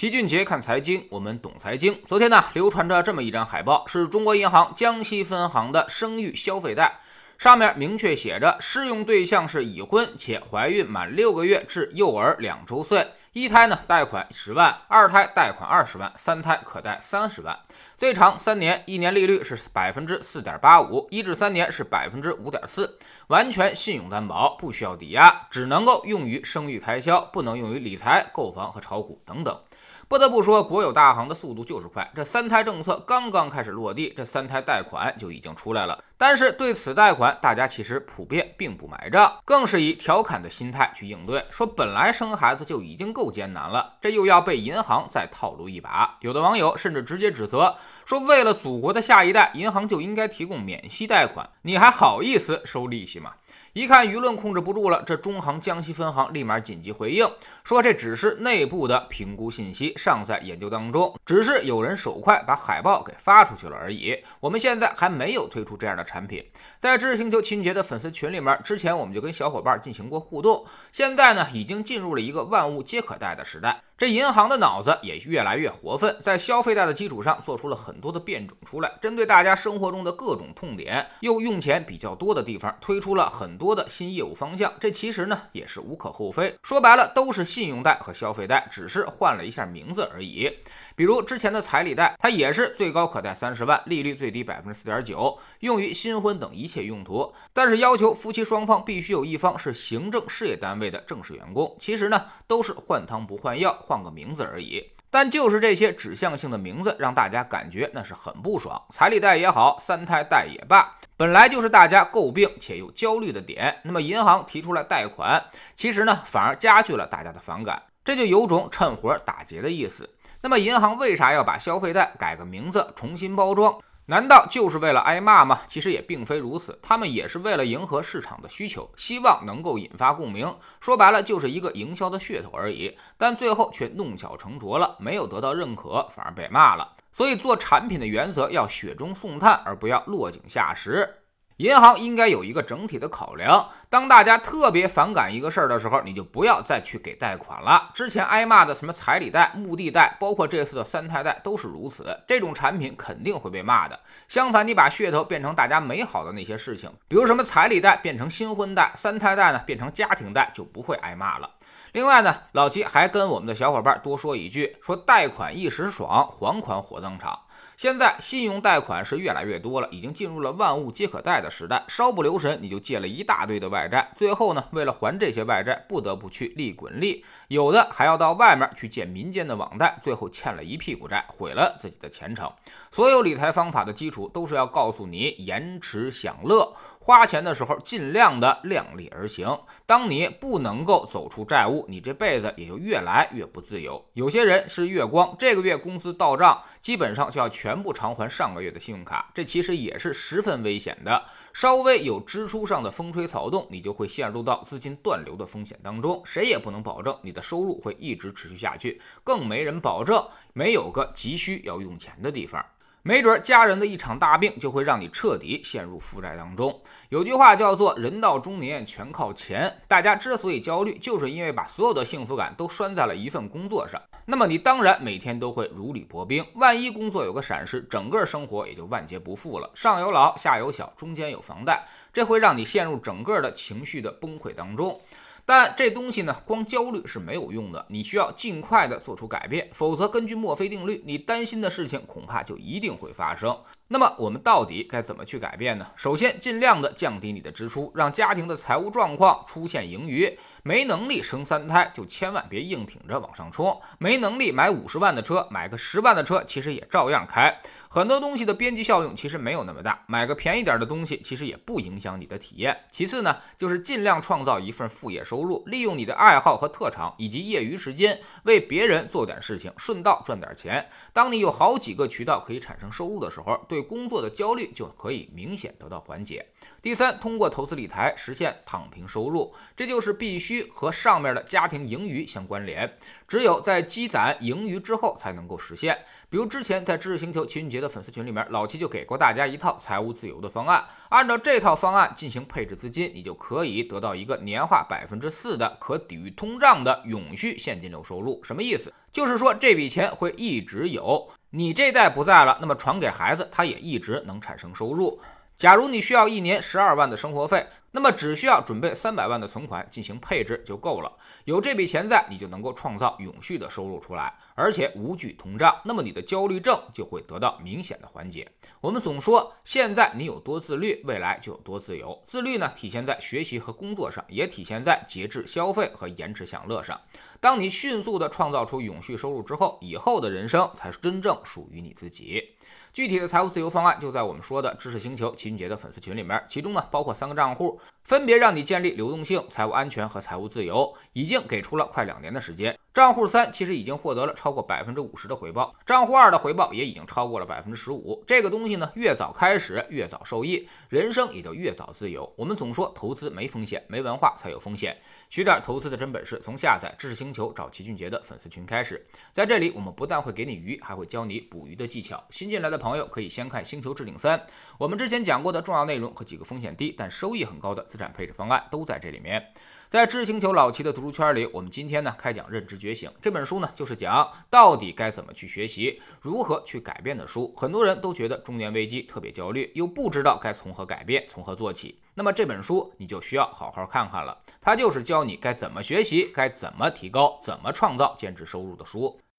齐俊杰看财经，我们懂财经。昨天呢，流传着这么一张海报，是中国银行江西分行的生育消费贷，上面明确写着，适用对象是已婚且怀孕满六个月至幼儿两周岁。一胎呢贷款十万，二胎贷款二十万，三胎可贷三十万，最长三年，一年利率是百分之四点八五，一至三年是百分之五点四，完全信用担保，不需要抵押，只能够用于生育开销，不能用于理财、购房和炒股等等。不得不说，国有大行的速度就是快。这三胎政策刚刚开始落地，这三胎贷款就已经出来了。但是对此贷款，大家其实普遍并不买账，更是以调侃的心态去应对，说本来生孩子就已经够艰难了，这又要被银行再套路一把。有的网友甚至直接指责说，为了祖国的下一代，银行就应该提供免息贷款，你还好意思收利息吗？一看舆论控制不住了，这中行江西分行立马紧急回应，说这只是内部的评估信息，尚在研究当中，只是有人手快把海报给发出去了而已。我们现在还没有推出这样的产品。在知识星球秦杰的粉丝群里面，之前我们就跟小伙伴进行过互动，现在呢已经进入了一个万物皆可贷的时代。这银行的脑子也越来越活泛，在消费贷的基础上做出了很多的变种出来，针对大家生活中的各种痛点，又用钱比较多的地方，推出了很多的新业务方向。这其实呢也是无可厚非，说白了都是信用贷和消费贷，只是换了一下名字而已。比如之前的彩礼贷，它也是最高可贷三十万，利率最低百分之四点九，用于新婚等一切用途，但是要求夫妻双方必须有一方是行政事业单位的正式员工。其实呢都是换汤不换药。换个名字而已，但就是这些指向性的名字，让大家感觉那是很不爽。彩礼贷也好，三胎贷也罢，本来就是大家诟病且又焦虑的点。那么银行提出来贷款，其实呢反而加剧了大家的反感，这就有种趁火打劫的意思。那么银行为啥要把消费贷改个名字，重新包装？难道就是为了挨骂吗？其实也并非如此，他们也是为了迎合市场的需求，希望能够引发共鸣。说白了，就是一个营销的噱头而已。但最后却弄巧成拙了，没有得到认可，反而被骂了。所以做产品的原则要雪中送炭，而不要落井下石。银行应该有一个整体的考量。当大家特别反感一个事儿的时候，你就不要再去给贷款了。之前挨骂的什么彩礼贷、墓地贷，包括这次的三胎贷都是如此。这种产品肯定会被骂的。相反，你把噱头变成大家美好的那些事情，比如什么彩礼贷变成新婚贷，三胎贷呢变成家庭贷，就不会挨骂了。另外呢，老齐还跟我们的小伙伴多说一句：说贷款一时爽，还款火葬场。现在信用贷款是越来越多了，已经进入了万物皆可贷的时代。稍不留神，你就借了一大堆的外债，最后呢，为了还这些外债，不得不去利滚利，有的还要到外面去借民间的网贷，最后欠了一屁股债，毁了自己的前程。所有理财方法的基础都是要告诉你延迟享乐。花钱的时候尽量的量力而行。当你不能够走出债务，你这辈子也就越来越不自由。有些人是月光，这个月工资到账，基本上就要全部偿还上个月的信用卡，这其实也是十分危险的。稍微有支出上的风吹草动，你就会陷入到资金断流的风险当中。谁也不能保证你的收入会一直持续下去，更没人保证没有个急需要用钱的地方。没准家人的一场大病就会让你彻底陷入负债当中。有句话叫做“人到中年全靠钱”，大家之所以焦虑，就是因为把所有的幸福感都拴在了一份工作上。那么你当然每天都会如履薄冰，万一工作有个闪失，整个生活也就万劫不复了。上有老，下有小，中间有房贷，这会让你陷入整个的情绪的崩溃当中。但这东西呢，光焦虑是没有用的，你需要尽快的做出改变，否则根据墨菲定律，你担心的事情恐怕就一定会发生。那么我们到底该怎么去改变呢？首先，尽量的降低你的支出，让家庭的财务状况出现盈余。没能力生三胎，就千万别硬挺着往上冲。没能力买五十万的车，买个十万的车，其实也照样开。很多东西的边际效用其实没有那么大，买个便宜点的东西，其实也不影响你的体验。其次呢，就是尽量创造一份副业收投入，利用你的爱好和特长以及业余时间，为别人做点事情，顺道赚点钱。当你有好几个渠道可以产生收入的时候，对工作的焦虑就可以明显得到缓解。第三，通过投资理财实现躺平收入，这就是必须和上面的家庭盈余相关联。只有在积攒盈余之后才能够实现。比如之前在知识星球秦俊杰的粉丝群里面，老七就给过大家一套财务自由的方案，按照这套方案进行配置资金，你就可以得到一个年化百分之四的可抵御通胀的永续现金流收入。什么意思？就是说这笔钱会一直有，你这代不在了，那么传给孩子，他也一直能产生收入。假如你需要一年十二万的生活费。那么只需要准备三百万的存款进行配置就够了，有这笔钱在，你就能够创造永续的收入出来，而且无惧通胀，那么你的焦虑症就会得到明显的缓解。我们总说，现在你有多自律，未来就有多自由。自律呢，体现在学习和工作上，也体现在节制消费和延迟享乐上。当你迅速的创造出永续收入之后，以后的人生才是真正属于你自己。具体的财务自由方案就在我们说的知识星球齐俊杰的粉丝群里面，其中呢包括三个账户。分别让你建立流动性、财务安全和财务自由，已经给出了快两年的时间。账户三其实已经获得了超过百分之五十的回报，账户二的回报也已经超过了百分之十五。这个东西呢，越早开始越早受益，人生也就越早自由。我们总说投资没风险，没文化才有风险。学点投资的真本事，从下载知识星球找齐俊杰的粉丝群开始。在这里，我们不但会给你鱼，还会教你捕鱼的技巧。新进来的朋友可以先看《星球置顶三》，我们之前讲过的重要内容和几个风险低但收益很高的资产配置方案都在这里面。在知识星球老齐的读书圈里，我们今天呢开讲《认知觉醒》这本书呢，就是讲到底该怎么去学习，如何去改变的书。很多人都觉得中年危机特别焦虑，又不知道该从何改变，从何做起。那么这本书你就需要好好看看了，它就是教你该怎么学习，该怎么提高，怎么创造兼职收入的书。